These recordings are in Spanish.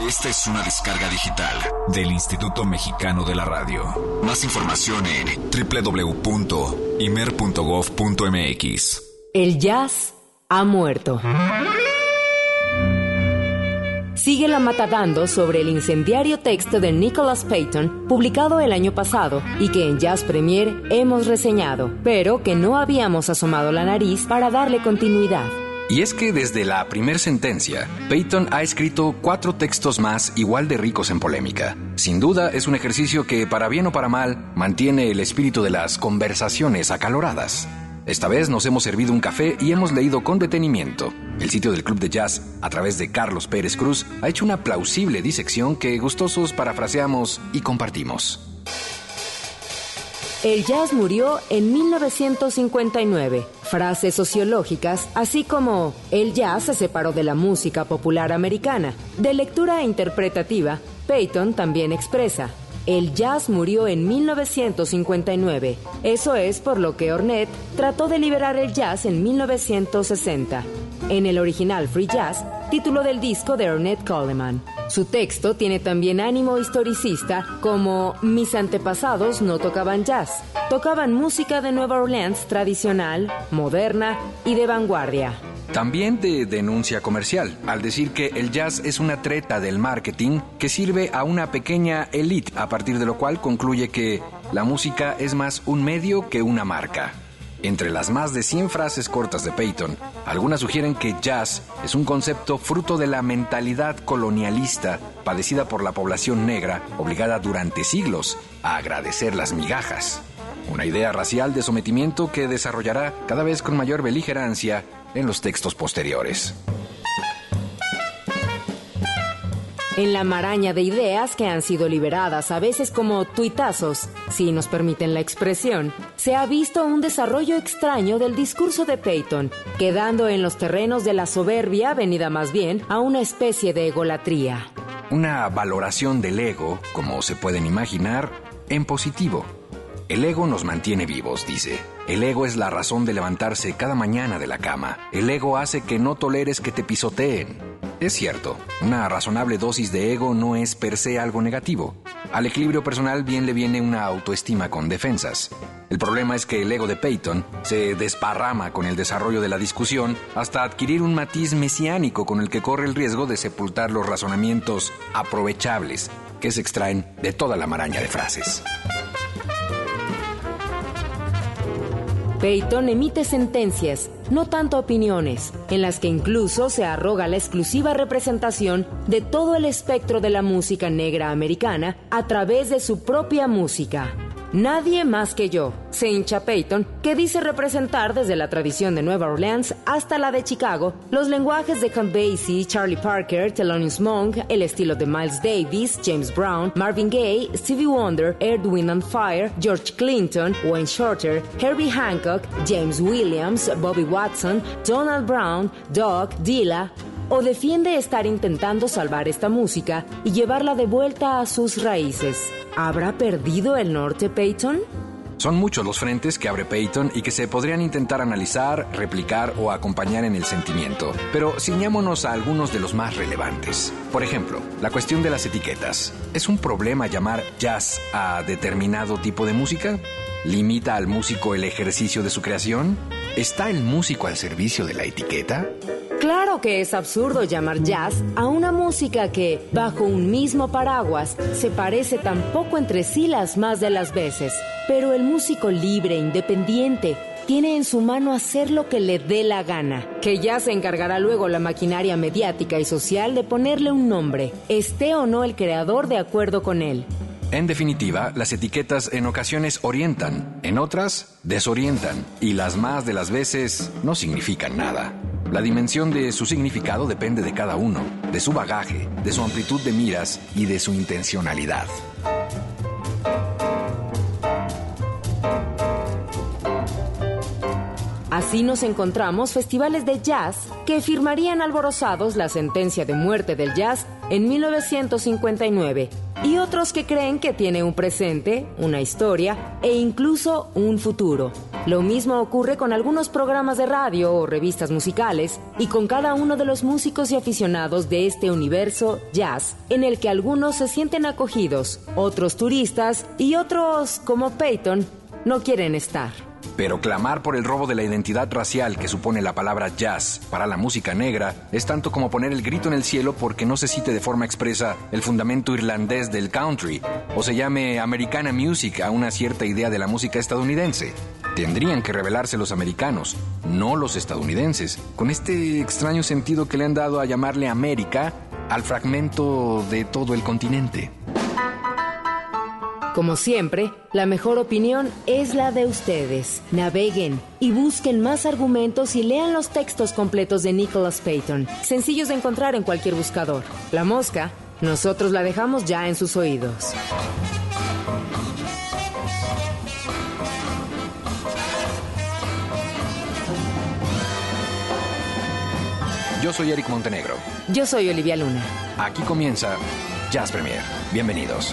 Esta es una descarga digital del Instituto Mexicano de la Radio. Más información en www.imer.gov.mx. El jazz ha muerto. Sigue la matadando sobre el incendiario texto de Nicholas Payton, publicado el año pasado y que en Jazz Premier hemos reseñado, pero que no habíamos asomado la nariz para darle continuidad. Y es que desde la primer sentencia, Peyton ha escrito cuatro textos más igual de ricos en polémica. Sin duda es un ejercicio que, para bien o para mal, mantiene el espíritu de las conversaciones acaloradas. Esta vez nos hemos servido un café y hemos leído con detenimiento. El sitio del Club de Jazz, a través de Carlos Pérez Cruz, ha hecho una plausible disección que gustosos parafraseamos y compartimos. El jazz murió en 1959. Frases sociológicas, así como el jazz se separó de la música popular americana. De lectura interpretativa, Peyton también expresa, el jazz murió en 1959. Eso es por lo que Ornette trató de liberar el jazz en 1960. En el original Free Jazz, título del disco de Ornette Coleman. Su texto tiene también ánimo historicista como Mis antepasados no tocaban jazz, tocaban música de Nueva Orleans tradicional, moderna y de vanguardia. También de denuncia comercial, al decir que el jazz es una treta del marketing que sirve a una pequeña elite, a partir de lo cual concluye que la música es más un medio que una marca. Entre las más de 100 frases cortas de Peyton, algunas sugieren que jazz es un concepto fruto de la mentalidad colonialista padecida por la población negra, obligada durante siglos a agradecer las migajas. Una idea racial de sometimiento que desarrollará cada vez con mayor beligerancia en los textos posteriores. En la maraña de ideas que han sido liberadas, a veces como tuitazos, si nos permiten la expresión, se ha visto un desarrollo extraño del discurso de Peyton, quedando en los terrenos de la soberbia, venida más bien a una especie de egolatría. Una valoración del ego, como se pueden imaginar, en positivo. El ego nos mantiene vivos, dice. El ego es la razón de levantarse cada mañana de la cama. El ego hace que no toleres que te pisoteen. Es cierto, una razonable dosis de ego no es per se algo negativo. Al equilibrio personal bien le viene una autoestima con defensas. El problema es que el ego de Peyton se desparrama con el desarrollo de la discusión hasta adquirir un matiz mesiánico con el que corre el riesgo de sepultar los razonamientos aprovechables que se extraen de toda la maraña de frases. Peyton emite sentencias, no tanto opiniones, en las que incluso se arroga la exclusiva representación de todo el espectro de la música negra americana a través de su propia música. Nadie más que yo, se hincha Peyton, que dice representar desde la tradición de Nueva Orleans hasta la de Chicago los lenguajes de Count Basie, Charlie Parker, Thelonious Monk, el estilo de Miles Davis, James Brown, Marvin Gaye, Stevie Wonder, Wind and Fire, George Clinton, Wayne Shorter, Herbie Hancock, James Williams, Bobby Watson, Donald Brown, Doug, Dilla, o defiende estar intentando salvar esta música y llevarla de vuelta a sus raíces. ¿Habrá perdido el norte Peyton? Son muchos los frentes que abre Peyton y que se podrían intentar analizar, replicar o acompañar en el sentimiento, pero ciñámonos a algunos de los más relevantes. Por ejemplo, la cuestión de las etiquetas. ¿Es un problema llamar jazz a determinado tipo de música? ¿Limita al músico el ejercicio de su creación? ¿Está el músico al servicio de la etiqueta? Claro que es absurdo llamar jazz a una música que, bajo un mismo paraguas, se parece tan poco entre sí las más de las veces. Pero el músico libre, independiente, tiene en su mano hacer lo que le dé la gana, que ya se encargará luego la maquinaria mediática y social de ponerle un nombre, esté o no el creador de acuerdo con él. En definitiva, las etiquetas en ocasiones orientan, en otras desorientan, y las más de las veces no significan nada. La dimensión de su significado depende de cada uno, de su bagaje, de su amplitud de miras y de su intencionalidad. Así nos encontramos festivales de jazz que firmarían alborozados la sentencia de muerte del jazz en 1959 y otros que creen que tiene un presente, una historia e incluso un futuro. Lo mismo ocurre con algunos programas de radio o revistas musicales y con cada uno de los músicos y aficionados de este universo jazz, en el que algunos se sienten acogidos, otros turistas y otros, como Peyton, no quieren estar. Pero clamar por el robo de la identidad racial que supone la palabra jazz para la música negra es tanto como poner el grito en el cielo porque no se cite de forma expresa el fundamento irlandés del country o se llame Americana Music a una cierta idea de la música estadounidense. Tendrían que revelarse los americanos, no los estadounidenses, con este extraño sentido que le han dado a llamarle América al fragmento de todo el continente. Como siempre, la mejor opinión es la de ustedes. Naveguen y busquen más argumentos y lean los textos completos de Nicholas Payton, sencillos de encontrar en cualquier buscador. La mosca, nosotros la dejamos ya en sus oídos. Yo soy Eric Montenegro. Yo soy Olivia Luna. Aquí comienza Jazz Premier. Bienvenidos.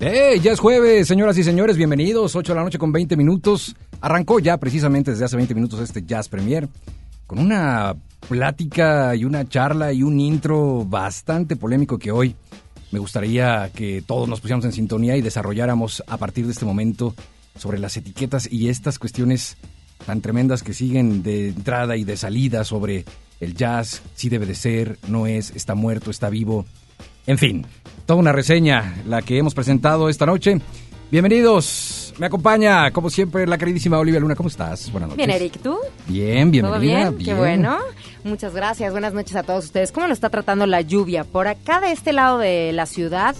¡Hey! Ya es jueves, señoras y señores, bienvenidos. 8 de la noche con 20 minutos. Arrancó ya precisamente desde hace 20 minutos este Jazz Premier con una plática y una charla y un intro bastante polémico que hoy me gustaría que todos nos pusiéramos en sintonía y desarrolláramos a partir de este momento sobre las etiquetas y estas cuestiones tan tremendas que siguen de entrada y de salida sobre el jazz, si debe de ser, no es, está muerto, está vivo. En fin, toda una reseña la que hemos presentado esta noche. Bienvenidos. Me acompaña, como siempre, la queridísima Olivia Luna. ¿Cómo estás? Buenas noches. Bien, Eric, ¿tú? Bien, bienvenida. ¿Todo bien? Qué bueno. Muchas gracias. Buenas noches a todos ustedes. ¿Cómo lo está tratando la lluvia? Por acá de este lado de la ciudad,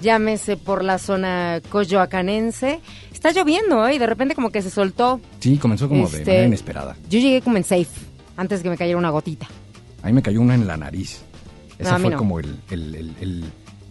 llámese por la zona coyoacanense, está lloviendo ¿eh? y de repente como que se soltó. Sí, comenzó como de Este, manera inesperada. Yo llegué como en safe, antes que me cayera una gotita. A mí me cayó una en la nariz. Ese No, fue no. como el, el- el- el,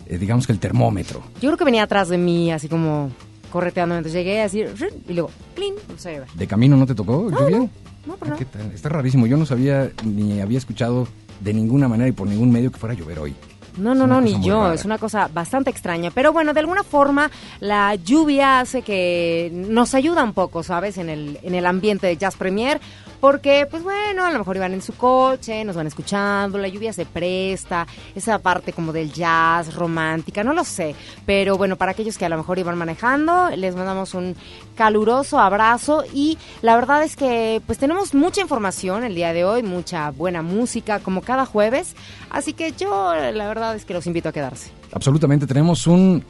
eh, digamos que el termómetro. Yo creo que venía atrás de mí, así como correteando. Entonces llegué así, y luego, clean, no se ve. ¿De camino no te tocó lluvia? No, pero no. ¿Qué tal? Está rarísimo. Yo no sabía ni había escuchado de ninguna manera y por ningún medio que fuera a llover hoy. No, no, no, ni yo. rara. Es una cosa bastante extraña. Pero bueno, de alguna forma la lluvia hace que nos ayuda un poco, ¿sabes? En el, en el ambiente de Jazz Premier. Porque, pues bueno, a lo mejor iban en su coche, nos van escuchando, la lluvia se presta, esa parte como del jazz romántica, no lo sé. Pero bueno, para aquellos que a lo mejor iban manejando, les mandamos un caluroso abrazo y la verdad es que pues tenemos mucha información el día de hoy, mucha buena música como cada jueves, así que yo la verdad es que los invito a quedarse. Absolutamente. Tenemos un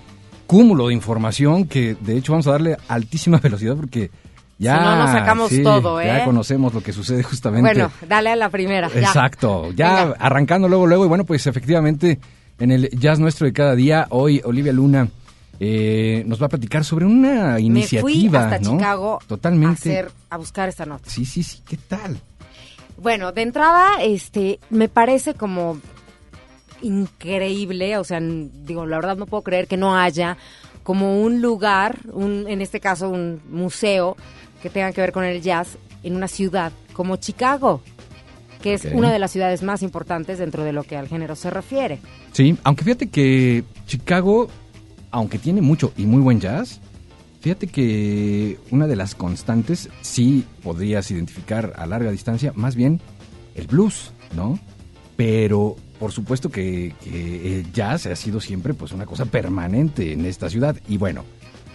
cúmulo de información que de hecho vamos a darle altísima velocidad porque ya... Si no, nos sacamos sí, todo, ¿eh? Ya conocemos lo que sucede justamente. Bueno, dale a la primera. ya. Exacto, ya Venga. arrancando luego, luego, y bueno, pues efectivamente en el jazz nuestro de cada día, hoy Olivia Luna eh, nos va a platicar sobre una iniciativa, Me fui hasta ¿no? Chicago Totalmente. a, hacer, a buscar esta nota. Sí, sí, sí, ¿qué tal? Bueno, de entrada, este, me parece como increíble, o sea, digo, la verdad no puedo creer que no haya como un lugar, un, en este caso un museo que tenga que ver con el jazz en una ciudad como Chicago, que es una de las ciudades más importantes dentro de lo que al género se refiere. Sí, aunque fíjate que Chicago, aunque tiene mucho y muy buen jazz, fíjate que una de las constantes sí podrías identificar a larga distancia, más bien el blues, ¿no? Pero por supuesto que, que el jazz ha sido siempre pues una cosa permanente en esta ciudad. Y bueno,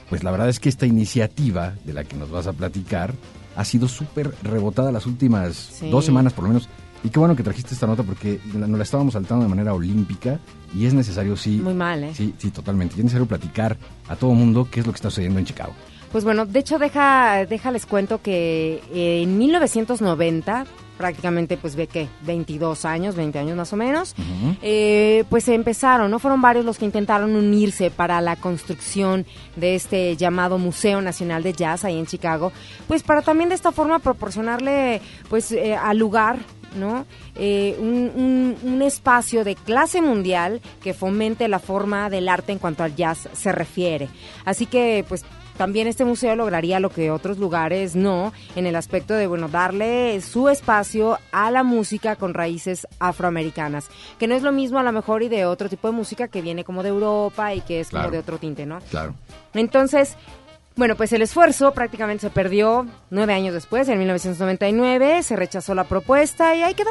pues la verdad es que esta iniciativa de la que nos vas a platicar ha sido súper rebotada las últimas Sí. dos semanas por lo menos. Y qué bueno que trajiste esta nota porque nos la estábamos saltando de manera olímpica y es necesario, sí. Muy mal, ¿eh? Sí, sí, totalmente. Y es necesario platicar a todo mundo qué es lo que está sucediendo en Chicago. Pues bueno, de hecho, deja, déjales cuento que eh, en 1990, prácticamente pues ve que 22 años, 20 años más o menos, eh, pues se empezaron, ¿no? Fueron varios los que intentaron unirse para la construcción de este llamado Museo Nacional de Jazz ahí en Chicago, pues para también de esta forma proporcionarle pues eh, al lugar ¿no? Eh, un, un- un espacio de clase mundial que fomente la forma del arte en cuanto al jazz se refiere. Así que, pues, también este museo lograría lo que otros lugares no, en el aspecto de, bueno, darle su espacio a la música con raíces afroamericanas, que no es lo mismo a lo mejor y de otro tipo de música que viene como de Europa y que es Claro. como de otro tinte, ¿no? Claro. Entonces, bueno, pues el esfuerzo prácticamente se perdió nueve años después, en 1999, se rechazó la propuesta y ahí quedó,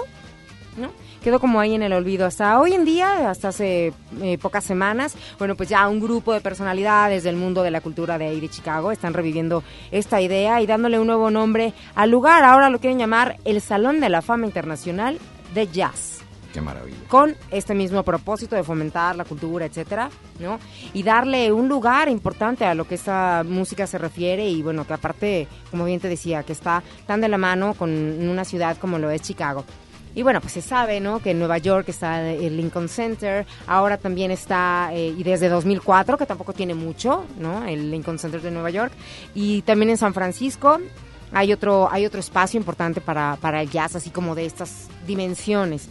¿no? Quedó como ahí en el olvido hasta hoy en día, hasta hace eh, pocas semanas. Bueno, pues ya un grupo de personalidades del mundo de la cultura de ahí de Chicago están reviviendo esta idea y dándole un nuevo nombre al lugar. Ahora lo quieren llamar el Salón de la Fama Internacional de Jazz Qué maravilla. con este mismo propósito de fomentar la cultura, etcétera, ¿no? Y darle un lugar importante a lo que esta música se refiere y bueno, que aparte, como bien te decía, que está tan de la mano con una ciudad como lo es Chicago. Y bueno, pues se sabe, ¿no? Que en Nueva York está el Lincoln Center, ahora también está, eh, y desde 2004, que tampoco tiene mucho, ¿no? El Lincoln Center de Nueva York, y también en San Francisco hay otro, hay otro espacio importante para, para el jazz, así como de estas dimensiones.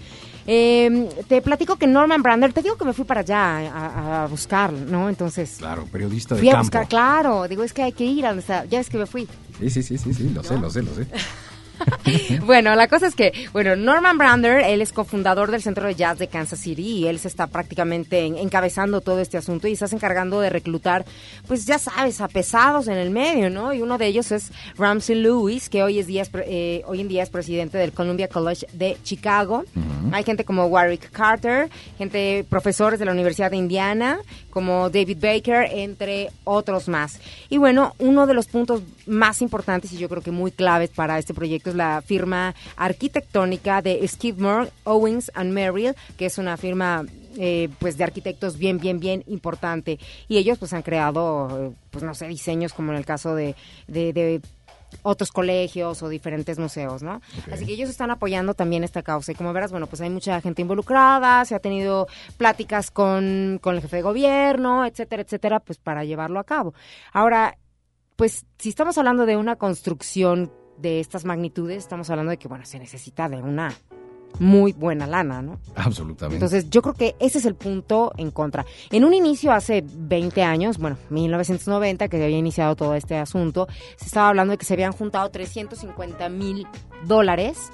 Eh, te platico que Norman Brander, te digo que me fui para allá a, a buscar, ¿no? Entonces... Claro, periodista de Fui a buscar, claro, digo, es que hay que ir a donde está, ya es que me fui. Sí, sí, sí, sí, sí, lo sé, lo sé, lo sé. bueno, la cosa es que, bueno, Norman Brander, él es cofundador del Centro de Jazz de Kansas City y él se está prácticamente en- encabezando todo este asunto y estás encargando de reclutar, pues ya sabes, a pesados en el medio, ¿no? Y uno de ellos es Ramsey Lewis, que hoy, es día, es eh, hoy en día es presidente del Columbia College de Chicago. Hay gente como Warwick Carter, gente, profesores de la Universidad de Indiana, como David Baker, entre otros más. Y bueno, uno de los puntos más importantes y yo creo que muy claves para este proyecto es la firma arquitectónica de Skidmore, Owens and Merrill, que es una firma eh, pues de arquitectos bien, bien, bien importante. Y ellos pues han creado, pues no sé, diseños como en el caso de, de, de otros colegios o diferentes museos, ¿no? Así que ellos están apoyando también esta causa y como verás, bueno, pues hay mucha gente involucrada, se ha tenido pláticas con, con el jefe de gobierno, etcétera, etcétera, pues para llevarlo a cabo. Ahora, pues si estamos hablando de una construcción de estas magnitudes, estamos hablando de que, bueno, se necesita de una muy buena lana, ¿no? Absolutamente. Entonces, yo creo que ese es el punto en contra. En un inicio, hace 20 años, bueno, 1990, que se había iniciado todo este asunto, se estaba hablando de que se habían juntado 350 mil dólares,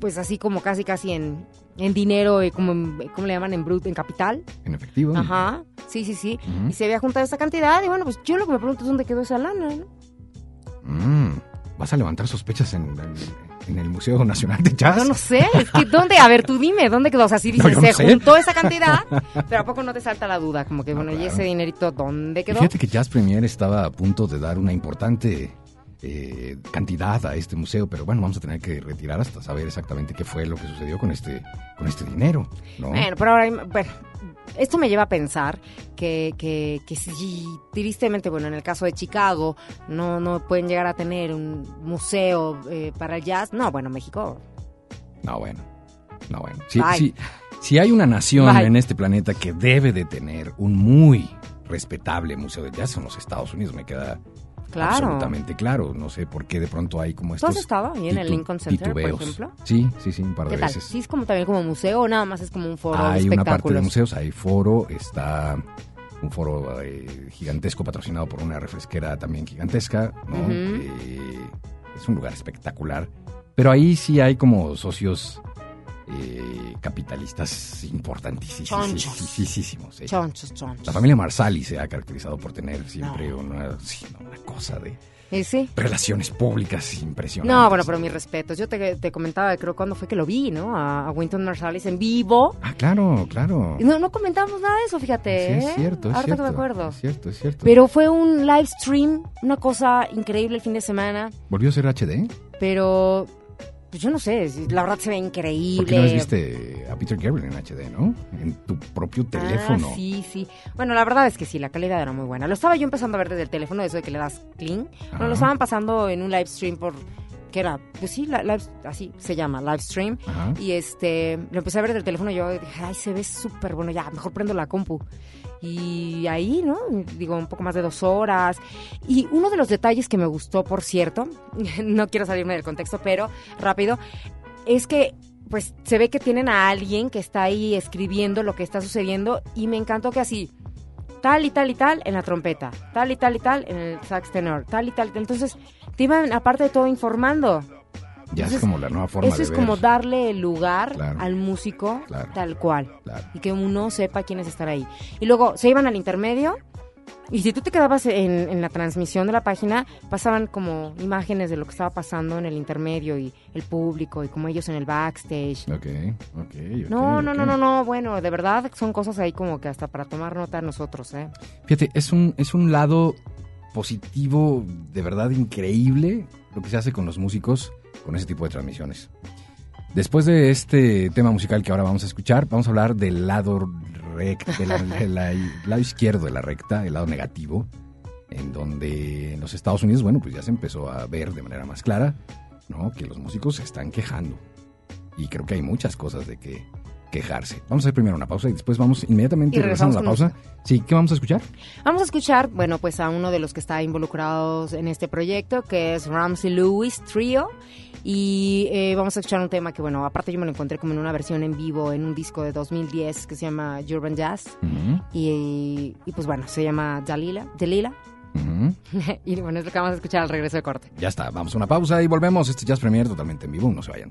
pues así como casi, casi en, en dinero, eh, como, en- ¿cómo le llaman? En brut, en capital. En efectivo. Ajá, sí, sí, sí. Y se había juntado esa cantidad y bueno, pues yo lo que me pregunto es dónde quedó esa lana, ¿no? Mm, ¿Vas a levantar sospechas en, en- en el Museo Nacional de Jazz? Yo no sé, es que ¿dónde? A ver, tú dime, ¿dónde quedó? O sea, sí No, dices, no se sé. juntó esa cantidad, pero ¿a poco no te salta la duda? Como que, No, bueno, ¿y ese dinerito dónde Y quedó? Fíjate que Jazz Premier estaba a punto de dar una importante eh, cantidad a este museo, pero bueno, vamos a tener que retirar hasta saber exactamente qué fue lo que sucedió con este, con este dinero, ¿no? Bueno, pero ahora, bueno, esto me lleva a pensar que, que, que si tristemente, bueno, en el caso de Chicago, no, no pueden llegar a tener un museo eh, para el jazz, no, bueno, México, No, bueno. No, bueno. Si, si- si hay una nación Bye. en este planeta que debe de tener un muy respetable museo de jazz, son los Estados Unidos, me queda claro. absolutamente claro. No sé por qué de pronto hay como ¿Tú estos has estado ahí en el Lincoln Center, por ejemplo? Sí, sí, sí, un par de ¿Qué tal? veces. ¿Sí es como también como museo o nada más es como un foro de Hay una parte de museos, hay foro, está un foro eh, gigantesco patrocinado por una refresquera también gigantesca, ¿no? Eh, es un lugar espectacular, pero ahí sí hay como socios eh, capitalistas importantísimos. eh. Chonchos, chonchos. La familia Marsali se ha caracterizado por tener siempre una, sí, no, una cosa de relaciones públicas impresionantes. No, bueno, pero mis respetos. Yo te, te comentaba, creo, cuando fue que lo vi, ¿no? A, a Wynton Marsalis en vivo. Ah, claro, claro. No, no comentamos nada de eso, fíjate. Sí, ¿eh? es cierto, es Ahorita cierto. que me acuerdo. Es cierto, es cierto. Pero fue un live stream, una cosa increíble el fin de semana. ¿Volvió a ser HD? Pero, pues yo no sé, la verdad se ve increíble. ¿Por qué no viste a Peter Gabriel en HD, no? En tu propio teléfono. Ah, sí, sí. Bueno, la verdad es que sí, la calidad era muy buena. Lo estaba yo empezando a ver desde el teléfono, eso de que le das clean. Ajá. No, lo estaban pasando en un live stream por... que era? Pues sí, la- live- así se llama, live stream. Ajá. Y este, lo empecé a ver desde el teléfono y yo dije, ay, se ve súper bueno, ya, mejor prendo la compu. Y ahí, ¿no? Digo, un poco más de dos horas. Y uno de los detalles que me gustó, por cierto, no quiero salirme del contexto, pero rápido, es que pues se ve que tienen a alguien que está ahí escribiendo lo que está sucediendo y me encantó que así, tal y tal y tal en la trompeta, tal y tal y tal en el sax tenor, tal y tal. Entonces, te iban aparte de todo informando. Ya es como la nueva forma Eso de es ver. como darle el lugar Claro. al músico Claro. tal cual. Claro. Y que uno sepa quiénes están ahí. Y luego se iban al intermedio. Y si tú te quedabas en, en la transmisión de la página, pasaban como imágenes de lo que estaba pasando en el intermedio y el público y como ellos en el backstage. Ok, ok. No, no, no, no, no, bueno, de verdad son cosas ahí como que hasta para tomar nota nosotros, ¿eh? Fíjate, es un, es un lado positivo, de verdad increíble, lo que se hace con los músicos con ese tipo de transmisiones. Después de este tema musical que ahora vamos a escuchar, vamos a hablar del lado recto, del lado izquierdo de la recta, el lado negativo, en donde en los Estados Unidos, bueno, pues ya se empezó a ver de manera más clara, ¿no? Que los músicos se están quejando. y creo que hay muchas cosas de que quejarse. Vamos a hacer primero una pausa y después vamos inmediatamente Y regresando a la pausa. Sí, ¿qué vamos a escuchar? Vamos a escuchar, bueno, pues a uno de los que está involucrados en este proyecto, que es Ramsey Lewis Trio. Y eh, vamos a escuchar un tema que, bueno, aparte yo me lo encontré como en una versión en vivo en un disco de 2010 que se llama Urban Jazz. Y, y, pues bueno, se llama Dalila. Delila. ujú. y bueno, es lo que vamos a escuchar al regreso de corte. Ya está, vamos a una pausa y volvemos. Este Jazz Premier totalmente en vivo, no se vayan.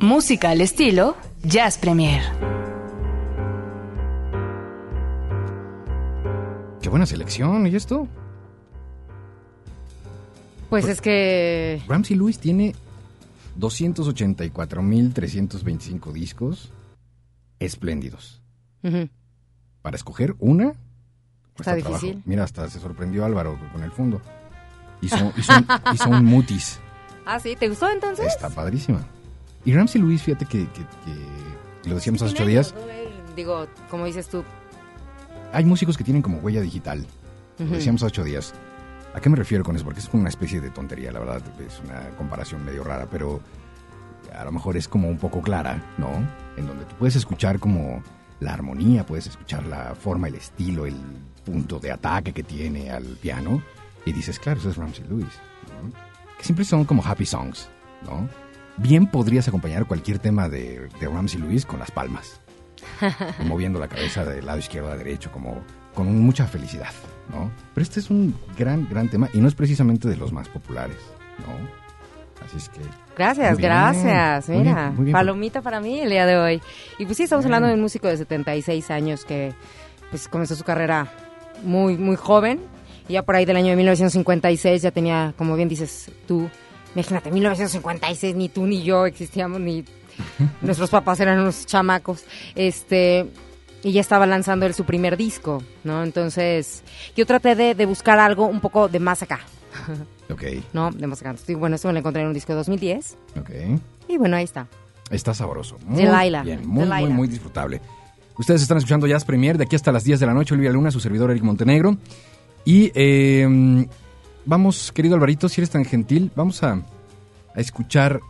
Música al estilo Jazz Premier. Qué buena selección, ¿y esto? Pues es que... Ramsey Lewis tiene 284.325 discos espléndidos. Ujú. Para escoger una... Está difícil. trabajo. Mira, hasta se sorprendió Álvaro con el fondo. Hizo, hizo un, hizo un mutis. Ah, sí, ¿te gustó entonces? Está padrísima. Y Ramsey Lewis, fíjate que, que- que lo decíamos hace ocho días, Digo, como dices tú. hay músicos que tienen como huella digital. Lo Ujú. decíamos hace ocho días. ¿A qué me refiero con eso? Porque es como una especie de tontería, la verdad. Es una comparación medio rara, pero a lo mejor es como un poco clara, ¿no? En donde tú puedes escuchar como la armonía, puedes escuchar la forma, el estilo, el punto de ataque que tiene al piano. Y dices, claro, eso es Ramsey Lewis. ¿no? Que siempre son como happy songs, ¿no? Bien podrías acompañar cualquier tema de, de Ramsey Lewis con las palmas moviendo la cabeza del lado izquierdo a derecho, como con mucha felicidad, ¿no? Pero este es un gran, gran tema y no es precisamente de los más populares, ¿no? Así es que... Gracias, Muy bien, gracias. muy Mira, bien, muy bien. palomita para mí el día de hoy. Y pues sí, estamos hablando de un músico de 76 años que pues comenzó su carrera muy, muy joven. Y ya por ahí del año de 1956 ya tenía, como bien dices tú, imagínate, 1956 ni tú ni yo existíamos, ni nuestros papás eran unos chamacos. Este y ya estaba lanzando él su primer disco, ¿no? Entonces, yo traté de, de buscar algo un poco de más acá, Ok, ¿no? De más acá. Bueno, esto me lo encontré en un disco de 2010. ok. Y bueno, ahí está. Está sabroso. Muy Delilah, bien, muy, Delilah. muy, muy disfrutable. Ustedes están escuchando Jazz Premier de aquí hasta las 10 de la noche. Olivia Luna, su servidor Eric Montenegro. Y eh, vamos, querido Alvarito, si eres tan gentil, vamos a, a escuchar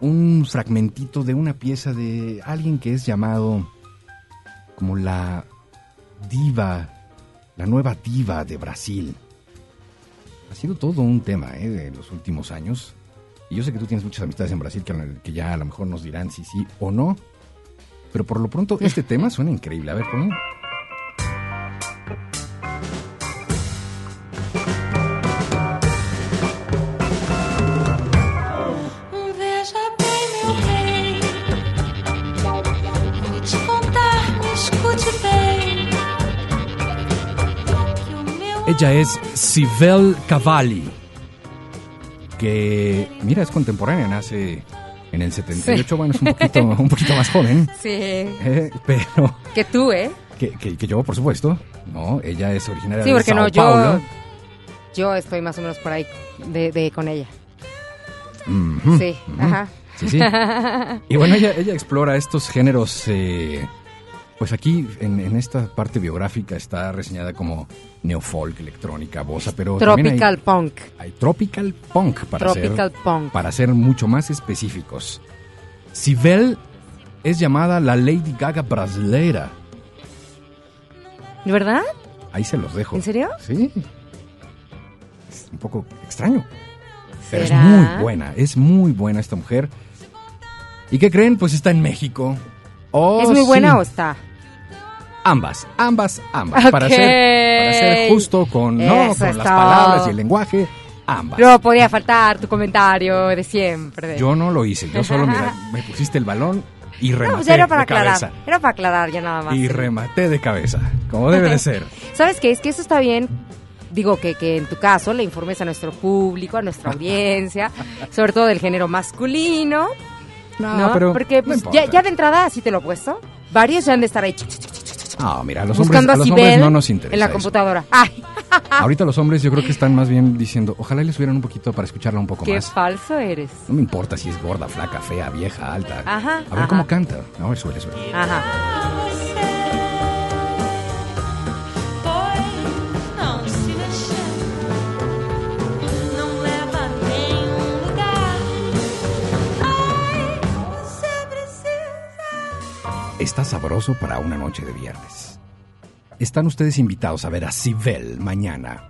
un fragmentito de una pieza de alguien que es llamado como la diva, la nueva diva de Brasil. Ha sido todo un tema ¿eh? de los últimos años. Y yo sé que tú tienes muchas amistades en Brasil que, que ya a lo mejor nos dirán si sí o no. Pero por lo pronto este tema suena increíble. A ver, pon. Ella es Sibel Cavalli. Que, mira, es contemporánea, nace en el 78. Bueno, es un poquito, un poquito más joven. Sí. eh, pero Que tú, ¿eh? que, que- que yo, por supuesto. No, ella es originaria Sí, de porque Sao no, yo. Paulo. Yo estoy más o menos por ahí de, de con ella. Sí, ajá. Sí, sí. Y bueno, ella, ella explora estos géneros. eh, pues aquí, en, en esta parte biográfica, está reseñada como neofolk, electrónica, bossa, pero también hay- Tropical punk. hay, tropical punk para Tropical ser, punk. para ser mucho más específicos. Sibel es llamada la Lady Gaga brasileira. ¿De verdad? Ahí se los dejo. ¿En serio? Sí. Es un poco extraño. Pero es muy buena, es muy buena esta mujer. ¿Y qué creen? Pues está en México. Oh, ¿Es muy buena sí. o está? Ambas, ambas, ambas. Para, ser, para ser justo con, no, con las palabras y el lenguaje, ambas. No podía faltar tu comentario de siempre. Yo no lo hice, yo solo mira, me pusiste el balón y no, rematé pues era para de aclarar. cabeza. Era para aclarar ya nada más. Y rematé de cabeza, como debe de ser. ¿Sabes qué? Es que eso está bien. Digo que, que en tu caso le informes a nuestro público, a nuestra audiencia, sobre todo del género masculino, ¿no? pero Porque no pues, ya, ya de entrada, así te lo he puesto, varios ya han de estar ahí ch, No, mira, los hombres, buscando a a los hombres no nos interesa en la computadora. ¡Ay! Ahorita los hombres yo creo que están más bien diciendo, ojalá les subieran un poquito para escucharla un poco ¡Qué más. falso eres! No me importa si es gorda, flaca, fea, vieja, alta. Ajá, A ver ajá. cómo canta. No, a ver, suele, suele. Ajá. Está sabroso para una noche de viernes. Están ustedes invitados a ver a Sibel mañana.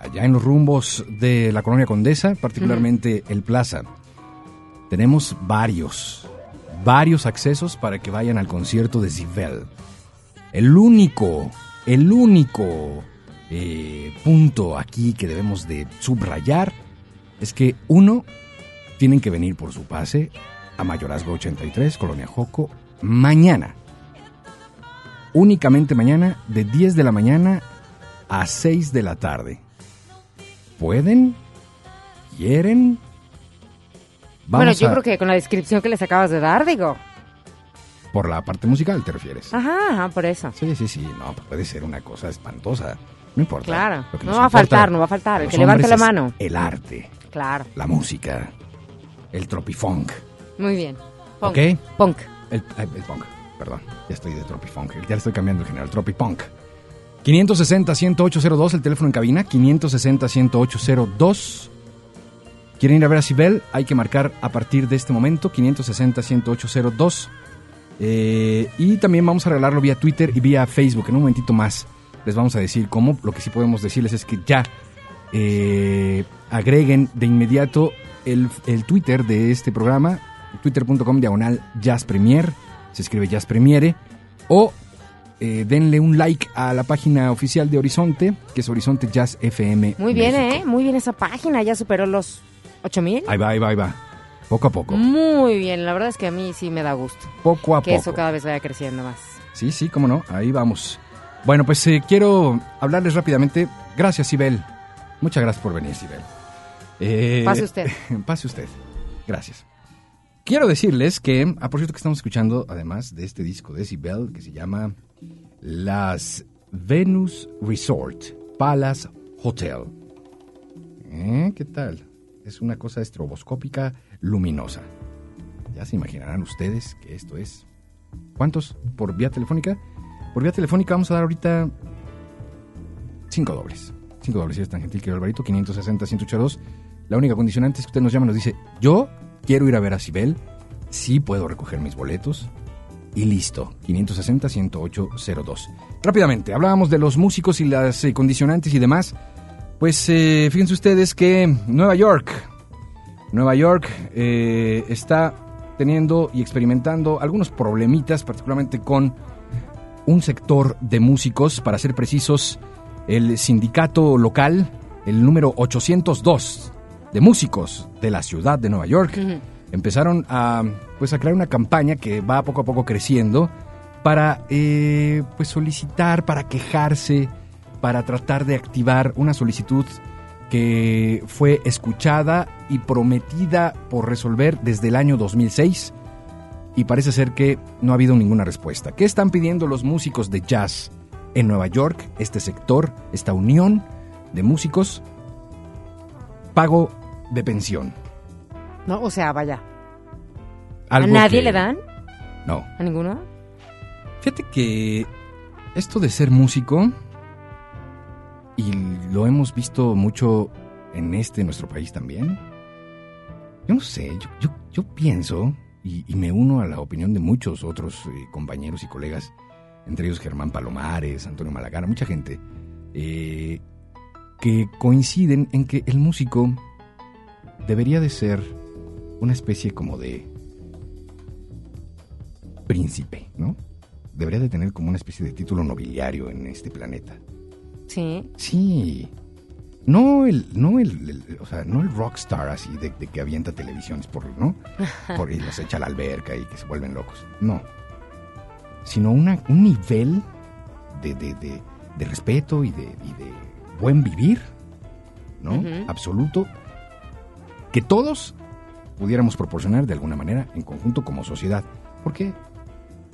Allá en los rumbos de la colonia Condesa, particularmente el Plaza. Tenemos varios, varios accesos para que vayan al concierto de Sibel. El único, el único eh, punto aquí que debemos de subrayar es que uno, tienen que venir por su pase a Mayorazgo 83, Colonia Joco, mañana. Únicamente mañana, de 10 de la mañana a 6 de la tarde. ¿Pueden? ¿Quieren? bueno, Vamos yo a- creo que con la descripción que les acabas de dar, digo. Por la parte musical, ¿te refieres? Ajá, ajá, por eso. Sí, sí, sí, no, puede ser una cosa espantosa. No importa. Claro, Lo que no va a faltar, no va a faltar, el que levante la mano. El arte, Claro, la música, el tropifunk. muy bien. Punk. ¿Ok? Punk. El, el- punk, perdón. Ya estoy de tropifunk. Ya le estoy cambiando el género, el tropipunk. 560-10802, el teléfono en cabina. 560-10802. ¿Quieren ir a ver a Sibel? Hay que marcar a partir de este momento. 560-10802. Eh, y también vamos a regalarlo vía Twitter y vía Facebook. En un momentito más les vamos a decir cómo. Lo que sí podemos decirles es que ya eh, agreguen de inmediato el, el Twitter de este programa, twitter.com diagonal Jazz Premier, se escribe Jazz Premiere, o eh, denle un like a la página oficial de Horizonte, que es Horizonte Jazz FM. Muy bien, México. ¿eh? Muy bien esa página, ya superó los 8000. Ahí va, ahí va, ahí va. Poco a poco. Muy bien, la verdad es que a mí sí me da gusto Poco a que poco. eso cada vez vaya creciendo más. Sí, sí, cómo no, ahí vamos. Bueno, pues eh, quiero hablarles rápidamente. Gracias, Sibel. Muchas gracias por venir, Sibel. Eh, Pase usted. Pase usted. Gracias. Quiero decirles que, a por cierto que estamos escuchando, además de este disco de Sibel, que se llama Las Venus Resort Palace Hotel. ¿Eh? ¿Qué tal? Es una cosa estroboscópica luminosa. Ya se imaginarán ustedes que esto es ¿Cuántos por vía telefónica? Por vía telefónica vamos a dar ahorita cinco dobles. Cinco dobles, si es tan gentil, querido Alvarito, 560-182. La única condicionante es que usted nos llama y nos dice, yo quiero ir a ver a Sibel, sí puedo recoger mis boletos, y listo, 560-10802. Rápidamente, hablábamos de los músicos y las eh, condicionantes y demás. Pues eh, fíjense ustedes que Nueva York, Nueva York eh, está teniendo y experimentando algunos problemitas, particularmente con un sector de músicos, para ser precisos, el sindicato local, el número 802 de músicos de la ciudad de Nueva York, empezaron a, pues, a crear una campaña que va poco a poco creciendo para eh, pues, solicitar, para quejarse, para tratar de activar una solicitud que fue escuchada y prometida por resolver desde el año 2006 y parece ser que no ha habido ninguna respuesta. ¿Qué están pidiendo los músicos de jazz en Nueva York, este sector, esta unión de músicos? Pago de pensión. No, o sea, vaya. ¿A nadie que- le dan? No. ¿A ninguno? Fíjate que esto de ser músico, y lo hemos visto mucho en este nuestro país también, yo no sé, yo, yo, yo pienso, y, y me uno a la opinión de muchos otros eh, compañeros y colegas, entre ellos Germán Palomares, Antonio Malagana, mucha gente, eh, que coinciden en que el músico debería de ser una especie como de príncipe, ¿no? Debería de tener como una especie de título nobiliario en este planeta. Sí. Sí. No el, no el, el- o sea, no el rockstar así de, de que avienta televisiones por, ¿no? Por y los echa a la alberca y que se vuelven locos. No. Sino una, un nivel de, de, de- respeto y de, y de buen vivir, ¿no? Absoluto. Que todos pudiéramos proporcionar de alguna manera en conjunto como sociedad. ¿Por qué?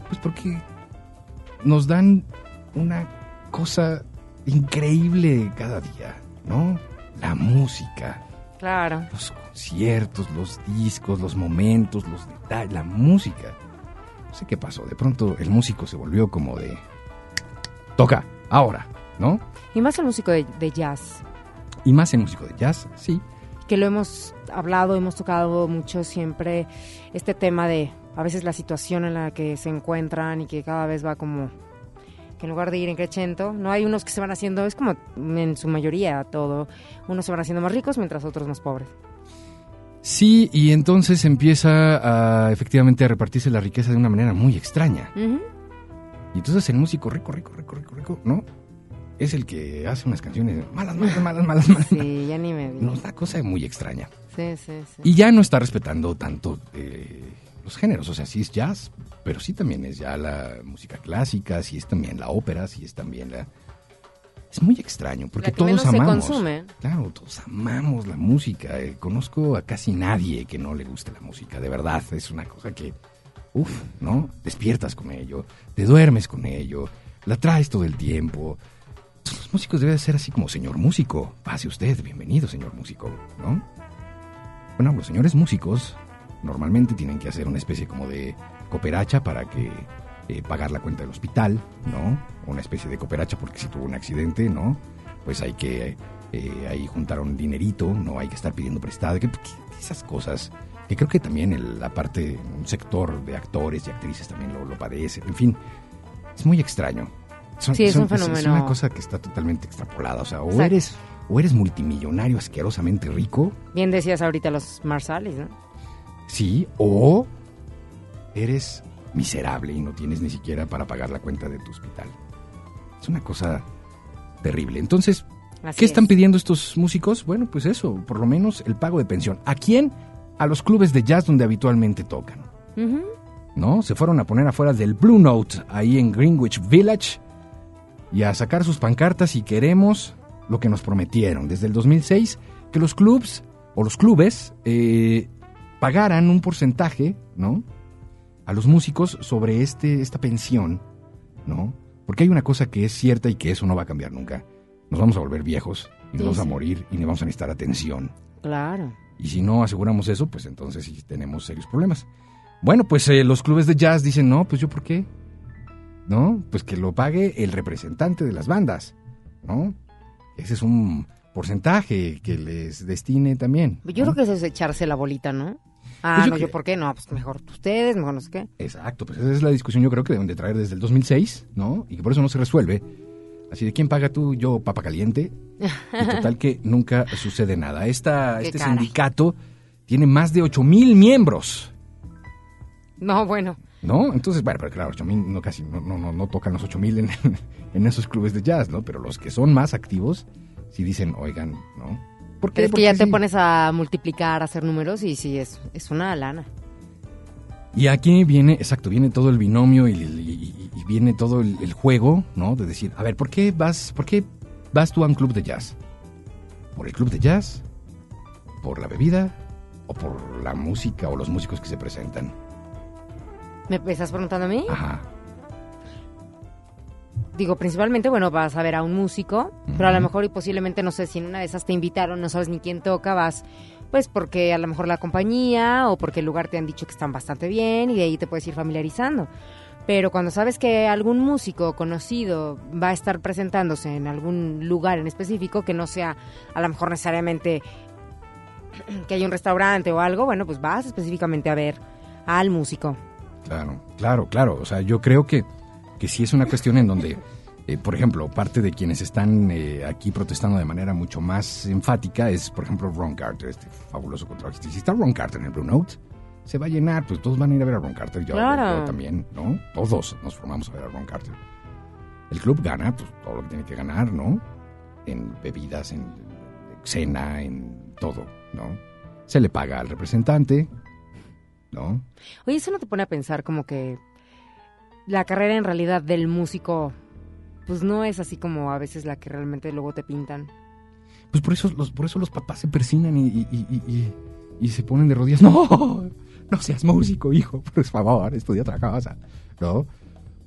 Pues porque nos dan una cosa increíble cada día, ¿no? La música, Claro. los conciertos, los discos, los momentos, los detalles, la música. No sé qué pasó, de pronto el músico se volvió como de... Toca, ahora, ¿no? Y más el músico de, de jazz, Y más en músico de jazz, sí. Que lo hemos hablado, hemos tocado mucho siempre este tema de a veces la situación en la que se encuentran y que cada vez va como que en lugar de ir en crescendo, no hay unos que se van haciendo, es como en su mayoría todo, unos se van haciendo más ricos mientras otros más pobres. Sí, y entonces empieza a efectivamente a repartirse la riqueza de una manera muy extraña. Y entonces el músico rico, rico, rico, rico, rico, ¿no? Es el que hace unas canciones malas, malas, malas, malas, malas. Sí, ya ni me digas. No, una cosa muy extraña. Sí, sí, sí. Y ya no está respetando tanto eh, los géneros. O sea, sí es jazz, pero sí también es ya la música clásica, sí es también la ópera, sí es también la... Es muy extraño, porque La que todos menos se amamos. consume. Claro, todos amamos la música. Eh, conozco a casi nadie que no le guste la música, de verdad. Es una cosa que, uff, ¿no? Despiertas con ello, te duermes con ello, la traes todo el tiempo. Los músicos deben ser así como, señor músico, pase usted, bienvenido, señor músico, ¿no? Bueno, los señores músicos normalmente tienen que hacer una especie como de cooperacha para que eh, pagar la cuenta del hospital, ¿no? Una especie de cooperacha porque si tuvo un accidente, ¿no? Pues hay que eh, ahí juntar un dinerito, no hay que estar pidiendo prestado, que esas cosas que creo que también el- la parte, un sector de actores y actrices también lo, lo padece, en fin, es muy extraño. Son- Sí, es son- un fenómeno. Es una cosa que está totalmente extrapolada, o sea, o Exacto. eres, o eres multimillonario asquerosamente rico, Bien decías ahorita los Marsalis, ¿no? Sí, o eres miserable y no tienes ni siquiera para pagar la cuenta de tu hospital. Es una cosa terrible. Entonces, Así ¿qué están es. pidiendo estos músicos? Bueno, pues eso, por lo menos el pago de pensión. ¿A quién? A los clubes de jazz donde habitualmente tocan. ¿No? Se fueron a poner afuera del Blue Note, ahí en Greenwich Village, y a sacar sus pancartas y queremos lo que nos prometieron desde el 2006, que los clubs o los clubes eh, pagaran un porcentaje, ¿no? A los músicos sobre este, esta pensión, ¿no? Porque hay una cosa que es cierta y que eso no va a cambiar nunca. Nos vamos a volver viejos y nos Sí, vamos a morir y nos vamos a necesitar atención. Claro. Y si no aseguramos eso, pues entonces sí tenemos serios problemas. Bueno, pues eh, los clubes de jazz dicen, no, pues yo por qué. ¿No? Pues que lo pague el representante de las bandas, ¿no? Ese es un porcentaje que les destine también. Yo ¿no? creo que eso es echarse la bolita, ¿no? Ah, Pues yo no, que- yo por qué no, pues mejor ustedes, mejor no sé qué. Exacto, pues esa es la discusión yo creo que deben de traer desde el 2006, ¿no? Y que por eso no se resuelve. Así de quién paga tú, yo, papa caliente. Y total que nunca sucede nada. Esta, este caray. sindicato tiene más de 8 mil miembros. No, bueno. ¿No? Entonces, bueno, pero claro, 8000 no casi no, no, no, no tocan los 8000 en, en esos clubes de jazz, ¿no? Pero los que son más activos sí dicen, oigan, ¿no? ¿Por Pero es que ya te pones a multiplicar, a hacer números y sí, es, es una lana. Y aquí viene, exacto, viene todo el binomio y, y- y viene todo el, el juego, ¿no? De decir, a ver, ¿por qué vas, por qué vas tú a un club de jazz? ¿Por el club de jazz? ¿Por la bebida? ¿O por la música o los músicos que se presentan? ¿Me estás preguntando a mí? Ajá. Digo, principalmente, bueno, vas a ver a un músico, pero a lo mejor y posiblemente, no sé, si en una de esas te invitaron, no sabes ni quién toca, vas, pues porque a lo mejor la compañía o porque el lugar te han dicho que están bastante bien y de ahí te puedes ir familiarizando. Pero cuando sabes que algún músico conocido va a estar presentándose en algún lugar en específico, que no sea a lo mejor necesariamente que haya un restaurante o algo, bueno, pues vas específicamente a ver al músico. Claro, claro, claro. O sea, yo creo que, que sí es una cuestión en donde, eh, por ejemplo, parte de quienes están eh, aquí protestando de manera mucho más enfática es, por ejemplo, Ron Carter, este fabuloso contrabajista. Si está Ron Carter en el Blue Note, se va a llenar, pues todos van a ir a ver a Ron Carter. Yo, Claro. yo también, ¿no? Todos nos formamos a ver a Ron Carter. El club gana, pues todo lo que tiene que ganar, ¿no? En bebidas, en cena, en todo, ¿no? Se le paga al representante, ¿no? Oye, eso no te pone a pensar como que la carrera en realidad del músico, pues no es así como a veces la que realmente luego te pintan. Pues por eso los, por eso los papás se persinan y, y- se ponen de rodillas. No, no seas músico, hijo, por favor, estudia otra cosa. ¿No?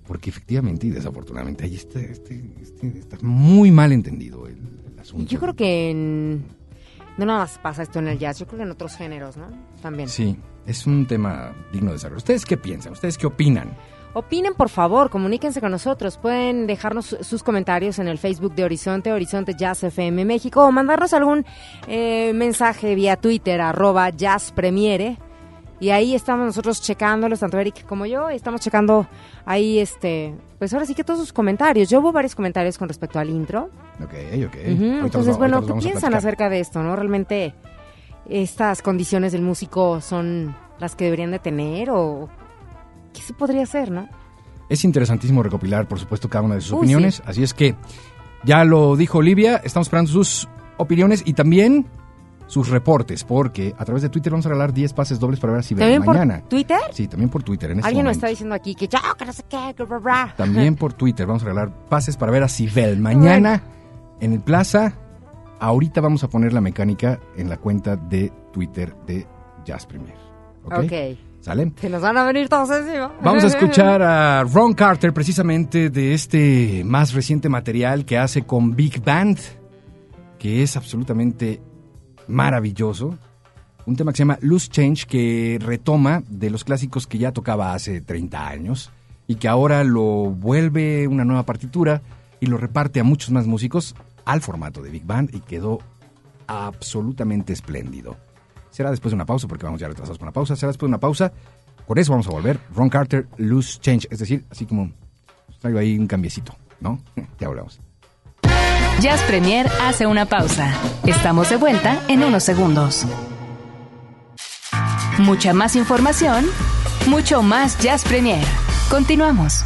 Porque efectivamente y desafortunadamente ahí está, este, este- está muy mal entendido el, el asunto. Yo creo que en- no nada más pasa esto en el jazz, yo creo que en otros géneros, ¿no? También. Sí, es un tema digno de desarrollo. ¿Ustedes qué piensan? ¿Ustedes qué opinan? Opinen, por favor, comuníquense con nosotros. Pueden dejarnos su- sus comentarios en el Facebook de Horizonte, Horizonte Jazz FM México, o mandarnos algún eh, mensaje vía Twitter, arroba Jazz Premiere. Y ahí estamos nosotros checándolos, tanto Eric como yo, y estamos checando ahí, este, pues ahora sí que todos sus comentarios. Yo hubo varios comentarios con respecto al intro. Ok, ok. Entonces, bueno, ¿qué piensan acerca de esto, no? ¿Realmente estas condiciones del músico son las que deberían de tener o qué se podría hacer, no? Es interesantísimo recopilar, por supuesto, cada una de sus Uy, opiniones. sí. Así es que ya lo dijo Olivia, estamos esperando sus opiniones y también sus reportes, porque a través de Twitter vamos a regalar 10 pases dobles para ver a Sibel ¿También por mañana. Twitter? Sí, también por Twitter. En este Alguien nos está diciendo aquí que ya, que no sé qué, que bla, bla. También por Twitter vamos a regalar pases para ver a Sibel mañana en el Plaza. Ahorita vamos a poner la mecánica en la cuenta de Twitter de Jazz Premier. ¿Ok? Ok. ¿Sale? Se nos van a venir todos encima. Vamos a escuchar a Ron Carter precisamente de este más reciente material que hace con Big Band, que es absolutamente maravilloso. Un tema que se llama Loose Change que retoma de los clásicos que ya tocaba hace 30 años y que ahora lo vuelve una nueva partitura y lo reparte a muchos más músicos al formato de Big Band y quedó absolutamente espléndido. Será después de una pausa, porque vamos ya retrasados con una pausa. Será después de una pausa. Por eso vamos a volver. Ron Carter, Loose Change. Es decir, así como traigo ahí un cambiecito, ¿no? Ya hablamos. Jazz Premier hace una pausa. Estamos de vuelta en unos segundos. Mucha más información, mucho más Jazz Premier. Continuamos.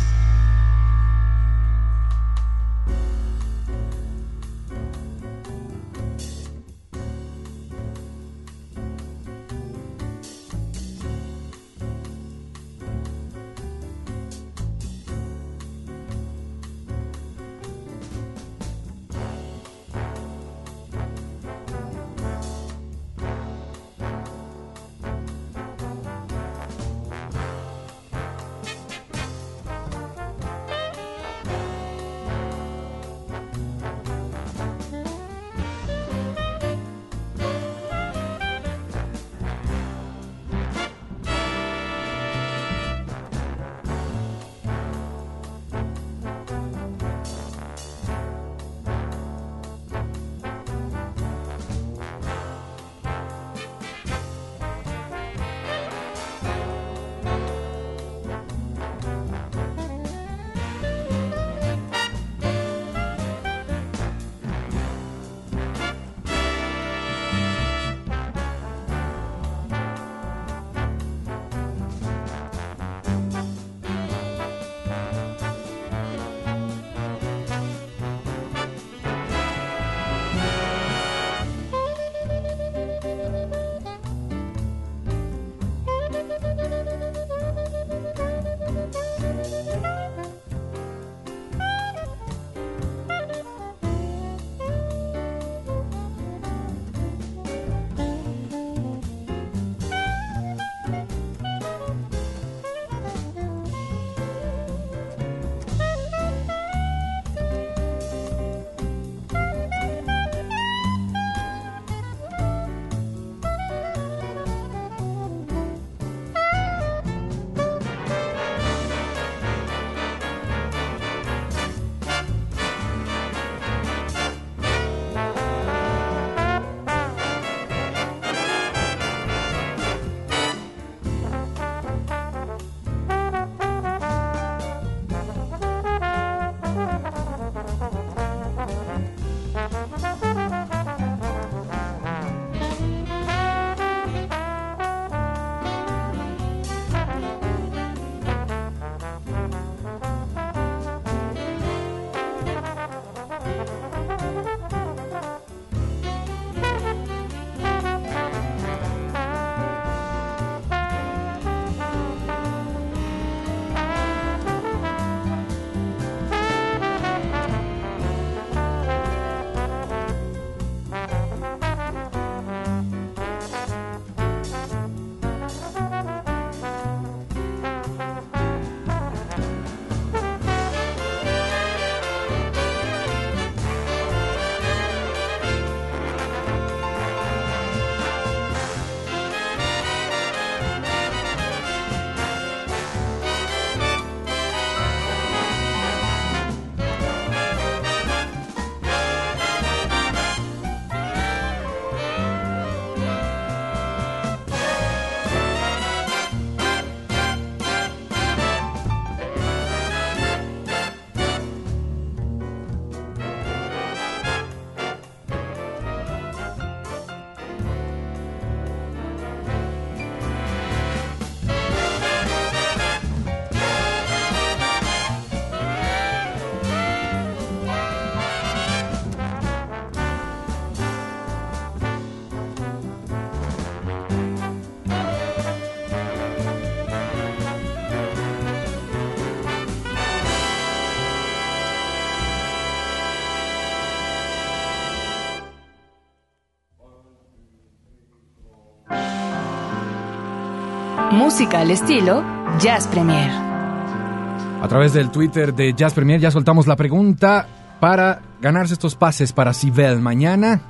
Música al estilo Jazz Premier. A través del Twitter de Jazz Premier ya soltamos la pregunta para ganarse estos pases para Sibel mañana.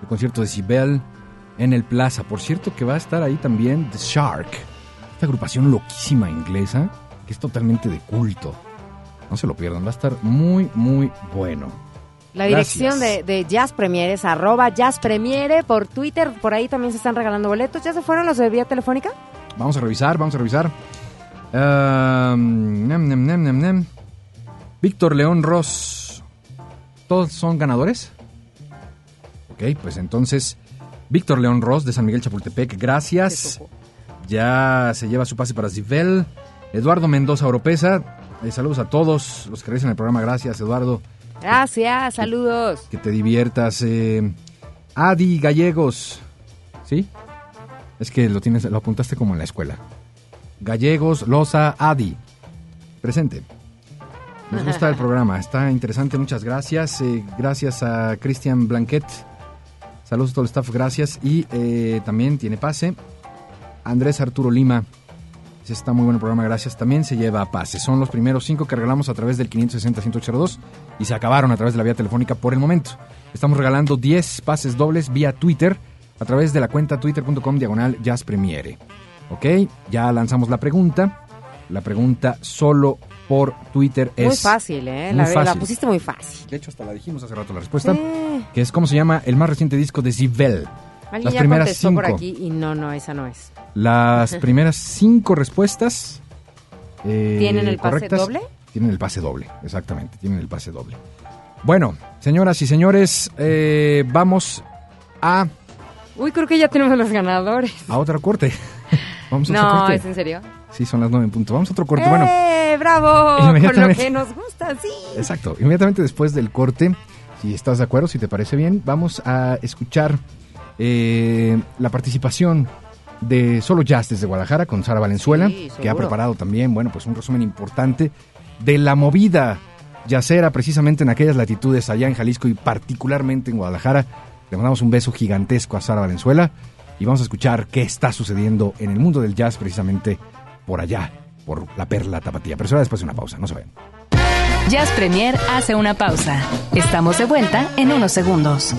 El concierto de Sibel en el Plaza. Por cierto que va a estar ahí también The Shark. Esta agrupación loquísima inglesa que es totalmente de culto. No se lo pierdan, va a estar muy, muy bueno. La dirección de, Jazz Premier es arroba Jazz Premiere por Twitter. Por ahí también se están regalando boletos. ¿Ya se fueron los de vía telefónica? Vamos a revisar, vamos a revisar. Um, nem, nem, nem, nem, nem. Víctor León Ross. ¿Todos son ganadores? Ok, pues entonces, Víctor León Ross de San Miguel Chapultepec, gracias. Ya se lleva su pase para Zibel. Eduardo Mendoza Oropesa, eh, saludos a todos los que realizan el programa, gracias Eduardo, Gracias, saludos. que te diviertas. eh, Adi Gallegos, ¿sí? Es que lo tienes, lo apuntaste como en la escuela. Gallegos, Loza, Adi. Presente. Nos gusta el programa, está interesante, muchas gracias. eh, gracias a Cristian Blanquet. Saludos a todo el staff, gracias. Y eh, también tiene pase. Andrés Arturo Lima. Está muy bueno el programa, gracias. También se lleva pase. Son los primeros cinco que regalamos a través del 560-182 y se acabaron a través de la vía telefónica por el momento. Estamos regalando 10 pases dobles vía Twitter a través de la cuenta twitter.com diagonal Jazz Premiere. Ok, ya lanzamos la pregunta. La pregunta solo por Twitter es... Muy fácil, ¿eh? muy La, la fácil. pusiste muy fácil. De hecho, hasta la dijimos hace rato la respuesta. Que es cómo se llama el más reciente disco de Zibel. Alguien Las ya primeras contestó cinco. por aquí y no, no, esa no es. Las primeras cinco respuestas. eh, ¿Tienen el pase doble? Tienen el pase doble, exactamente. Tienen el pase doble. Bueno, señoras y señores, eh, vamos a, Uy, creo que ya tenemos los ganadores. a otro corte. Vamos a otro No, corte. ¿es en serio? Sí, son las nueve en punto. Vamos a otro corte. Bueno, ¡Eh, bravo! Con lo que nos gusta, sí. Exacto. Inmediatamente después del corte, si estás de acuerdo, si te parece bien, vamos a escuchar eh, la participación de Solo Jazz desde Guadalajara con Sara Valenzuela, Sí, que ha preparado también, bueno, pues un resumen importante de la movida yacera precisamente en aquellas latitudes allá en Jalisco y particularmente en Guadalajara. Le mandamos un beso gigantesco a Sara Valenzuela y vamos a escuchar qué está sucediendo en el mundo del jazz precisamente por allá, por la perla tapatía. Pero será después de una pausa, no se. Jazz Premier hace una pausa. Estamos de vuelta en unos segundos.